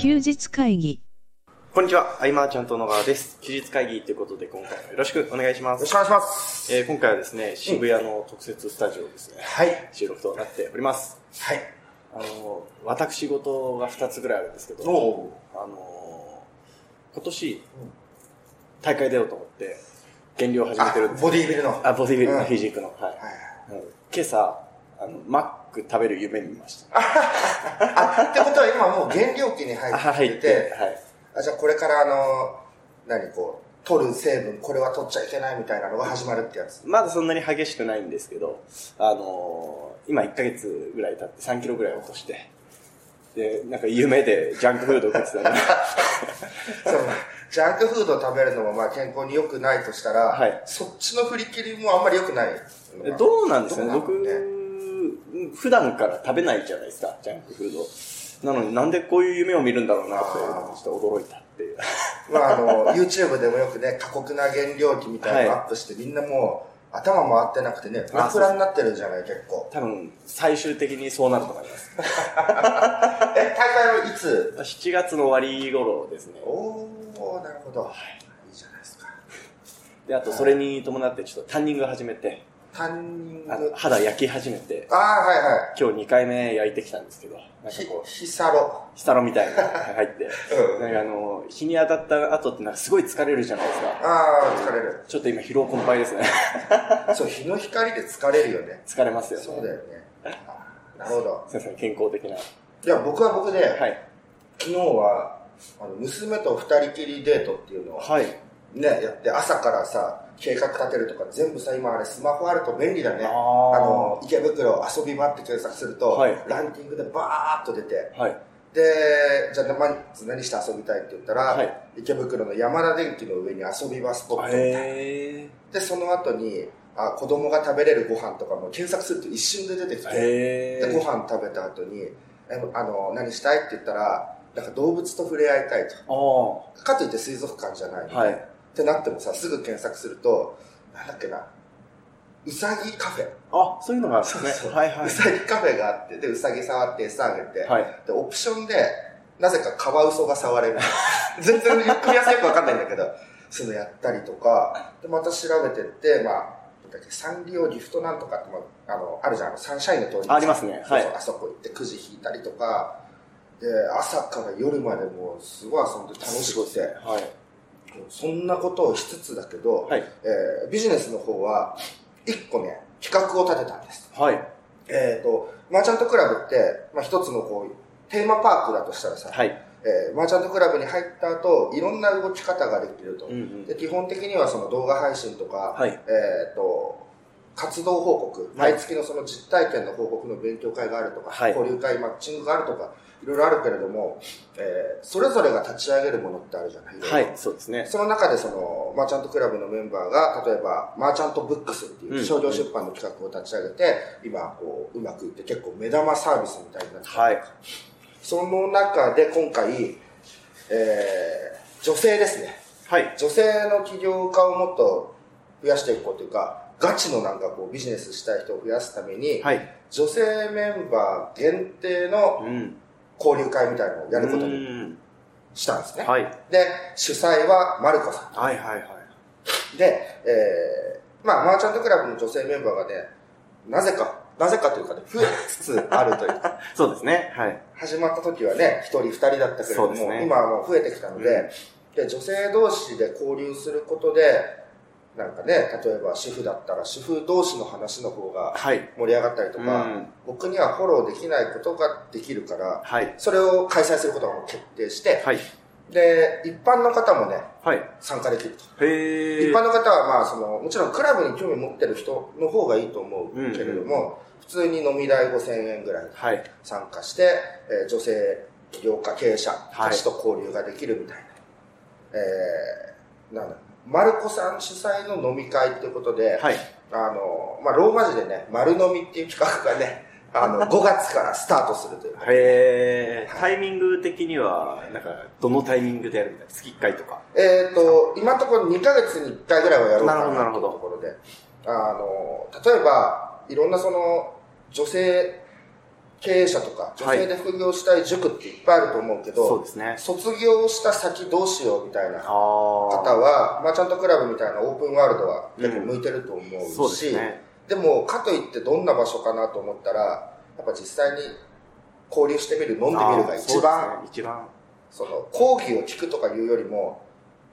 休日会議。こんにちは、アイマーちゃんと野川です。休日会議ということで今回もよろしくお願いします。よろしくお願いします。えー今回はですね、渋谷の特設スタジオですね、はい。収録となっております。はい。あの、私事が2つぐらいあるんですけど、おあの、今年、大会出ようと思って、減量を始めあてるんですボディービルの。あ、ボディビルのうんフィジークの。はい。はいあの今朝、あの、マック食べる夢見ました。あ、ってことは今もう減量期に入っってて、はい。あじゃあこれからあの、何こう、取る成分、これは取っちゃいけないみたいなのが始まるってやつ。まだそんなに激しくないんですけど、あのー今1ヶ月ぐらい経って3キロぐらい落として、で、なんか夢でジャンクフードを食ってた そのジャンクフードを食べるのもまあ健康に良くないとしたら、はいそっちの振り切りもあんまり良くない。どうなんですかね？どうなの僕、普段から食べないじゃないですか、ジャンクフード。なのになんでこういう夢を見るんだろうなって、ちょっと驚いたっていう。まああの、YouTube でもよくね、過酷な減量期みたいなのアップして、みんなもう頭回ってなくてね、フラフラになってるじゃない、結構。多分、最終的にそうなると思います。え、大会はいつ？7月の終わり頃ですね。おー、なるほど。いいじゃないですか。で、あとそれに伴ってちょっとタンニング始めて、タンニング。肌焼き始めて、あー、はいは今日2回目焼いてきたんですけど、なんかこう、ヒサロ。ヒサロみたいなのが入って、うんなんかあの、日に当たった後ってなんかすごい疲れるじゃないですか。あー、疲れる。ちょっと今疲労困憊ですね。そう、日の光で疲れるよね。疲れますよね。そうだよね。なるほど。先生、健康的な。いや、僕は僕で、はい。昨日は、あの、娘と二人きりデートっていうのを、はい。ね、やって、朝からさ、計画立てるとか、全部さ、今あれスマホあると便利だね。あーの、池袋遊び場って検索すると、はいランキングでバーっと出て、はい。で、じゃあ、まず何して遊びたいって言ったら、はい池袋の山田電機の上に遊び場スポットみたいな。へで、その後に、あ、子供が食べれるご飯とかも検索すると一瞬で出てきー。て、へで、ごー。飯食べた後に、えあの、何したいって言ったら、なんか動物と触れ合いたいと。あかといって水族館じゃない。あ。はい。ってなってもさ、すぐ検索すると、なんだっけな、うさぎカフェ。あ、そういうのがあるんですね。そうそうはいはうさぎカフェがあって、で、うさぎ触って餌あげて、い。はい。で、オプションで、なぜかカワウソが触れる。全然ゆっくりやすよくわかんないんだけど、そういうのやったりとか、で、また調べてって、まあ、だっけ、サンリオギフトなんとかって、まあ、あの、あるじゃん、あのサンシャインの通りありますねはいそうそうあそこ行ってくじ引いたりとか、で、朝から夜までもうすごい遊んで楽しくて、はい。そんなことをしつつだけど、はい。えービジネスの方は、一個ね、企画を立てたんです。はい。えっ、と、マーチャントクラブって、まあ、一つのこう、テーマパークだとしたらさ、はい。えーマーチャントクラブに入った後、いろんな動き方ができると。うんうんで基本的にはその動画配信とか、はいえっ、と、活動報告、はい毎月のその実体験の報告の勉強会があるとか、はい交流会、マッチングがあるとか、いろいろあるけれども、えーそれぞれが立ち上げるものってあるじゃない？ろいろはい。そうですね。その中でその、マーチャントクラブのメンバーが、例えば、マーチャントブックスっていう商業出版の企画を立ち上げて、今、こう、うまくいって結構目玉サービスみたいになってるはい。その中で今回、えー、女性ですね。はい。女性の起業家をもっと増やしていこうというか、ガチのなんかこうビジネスしたい人を増やすために、はい。女性メンバー限定のうん。交流会みたいなのをやることにうんしたんですね。はい。で、主催はマルコさん。はいはいはい。で、えー、まあ、マーチャントクラブの女性メンバーがね、なぜか、なぜかというかね、増えつつあるというか、そうですね。はい。始まった時はね、一人二人だったけれども、ね今はもう増えてきたので、で、女性同士で交流することで、なんかね、例えば主婦だったら主婦同士の話の方がはい。盛り上がったりとか、うん僕にはフォローできないことができるから、はい。それを開催することが決定して、はい。で、一般の方もね、はい。参加できると。一般の方は、まあ、その、もちろんクラブに興味持ってる人の方がいいと思うけれども、普通に飲み代5000円ぐらい。参加して、えー女性起業家経営者はいたちと交流ができるみたいな。えー、なんだ、マルコさん主催の飲み会っていうことで、はい。あの、まあ、ローマ字でね、丸飲みっていう企画がね、あの、5月からスタートするという。へー。タイミング的には、なんか、どのタイミングでやるみたいな？月1回とか？えっ、と、今のところ2ヶ月に1回ぐらいはやろうかななるほどというところで、あの、例えば、いろんなその、女性経営者とか、女性で副業したい塾っていっぱいあると思うけど、そうですね。卒業した先どうしようみたいなあ方あ。は、マーチャントクラブみたいなオープンワールドは結構向いてると思うし、そうですね。でも、かといってどんな場所かなと思ったら、やっぱ実際に交流してみる、飲んでみるが一番、ね一番。その、講義を聞くとかいうよりも、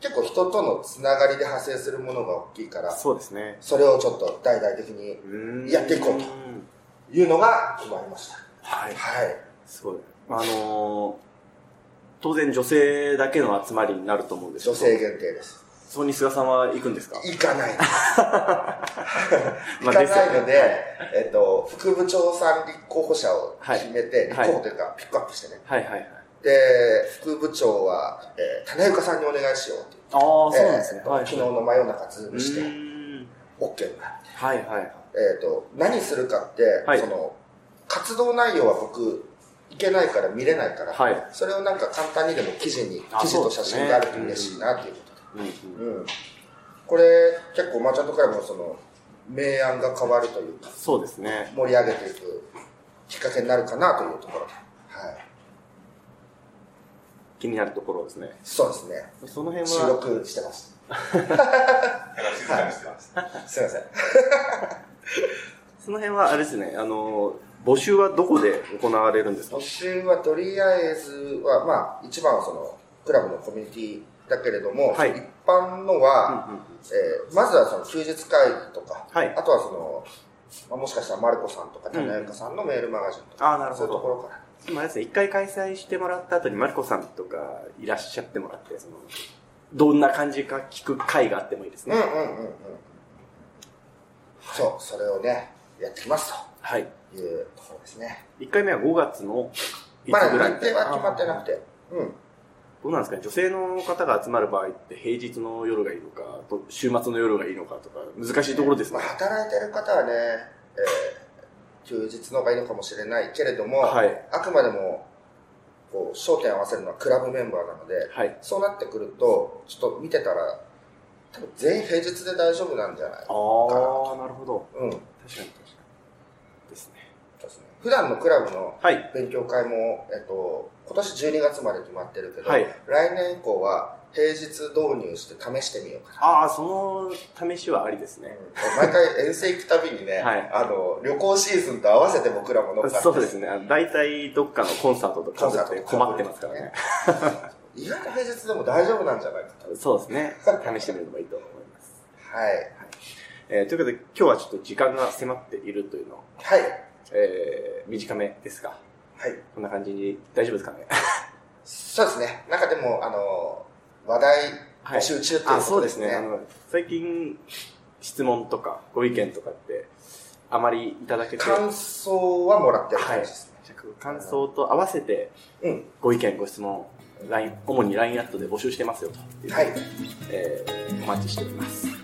結構人とのつながりで派生するものが大きいから、そうですね。それをちょっと大々的にやっていこうというのが決まりました。はい。はい。すごい。あのー当然女性だけの集まりになると思うんですけど。女性限定です。そこに菅さんは行くんですか？行かないです。まあ行かないので、えっと、副部長さん立候補者を決めて、はい立候補というか、ピックアップしてね。はいはいはい。で、副部長は、えー、種岡さんにお願いしようってああ、そうなんですね。えーはい。昨日の真夜中ズームして、OK になって。はいはいはい。えっ、と、何するかって、はいその、活動内容は僕、いけないから見れないから、はいそれをなんか簡単にでも記事に、あ記事と写真があると嬉しいなっていうことで。うんうんうん。これ、結構マーチャントクラブのその、明暗が変わるというか、そうですね。盛り上げていくきっかけになるかなというところで。はい。気になるところですね。そうですね。その辺収は、録してます。静かにしてます。すいません。その辺はあれですね、あの、募集はどこで行われるんですか？募集はとりあえずは、まあ、一番はその、クラブのコミュニティだけれども、はい一般のは、うんうんえーまずはその休日会議とか、はいあとはその、まあ、もしかしたらマルコさんとか種岡さんのメールマガジンとか、ああ、なるそうほど。いうところから。今ですね、一回開催してもらった後にマリコさんとかいらっしゃってもらって、その、どんな感じか聞く会があってもいいですね。うんうんうんうん。そう、それをね、やってきますはい。というところですね。一回目は5月のいまだつぐらい日程は決まってなくて、うん。どうなんですかね？女性の方が集まる場合って平日の夜がいいのか、と週末の夜がいいのかとか、難しいところですねまあ、。働いてる方はね、えー休日の方がいいのかもしれないけれども、はいあくまでも、こう、焦点を合わせるのはクラブメンバーなので、はい。そうなってくると、ちょっと見てたら、多分全員平日で大丈夫なんじゃないああ、なるほど。うん。確かに確かに。ですね。ですね。普段のクラブのはい。勉強会も、えっと、今年12月まで決まってるけど、はい来年以降は平日導入して試してみようかな。ああ、その試しはありですね。うん毎回遠征行くたびにね、はいあの、旅行シーズンと合わせて僕らも乗っかってそうですね。大体どっかのコンサートとかって困ってますからね。意外と平日でも大丈夫なんじゃないかと。そうですね。試してみるのがいいと思います。はい。えーということで、今日はちょっと時間が迫っているというのを、はい。えー短めですが、はい。こんな感じに大丈夫ですかね？そうですね。なんかでも、あの、話題募集中っていうあ、ことそうですね。あの、最近、質問とかご意見とかって、あまりいただけて、感想はもらってるはい感じですね。。感想と合わせて、うん。ご意見、ご質問、LINE、主に LINE アットで募集してますよとはい。えーお待ちしております。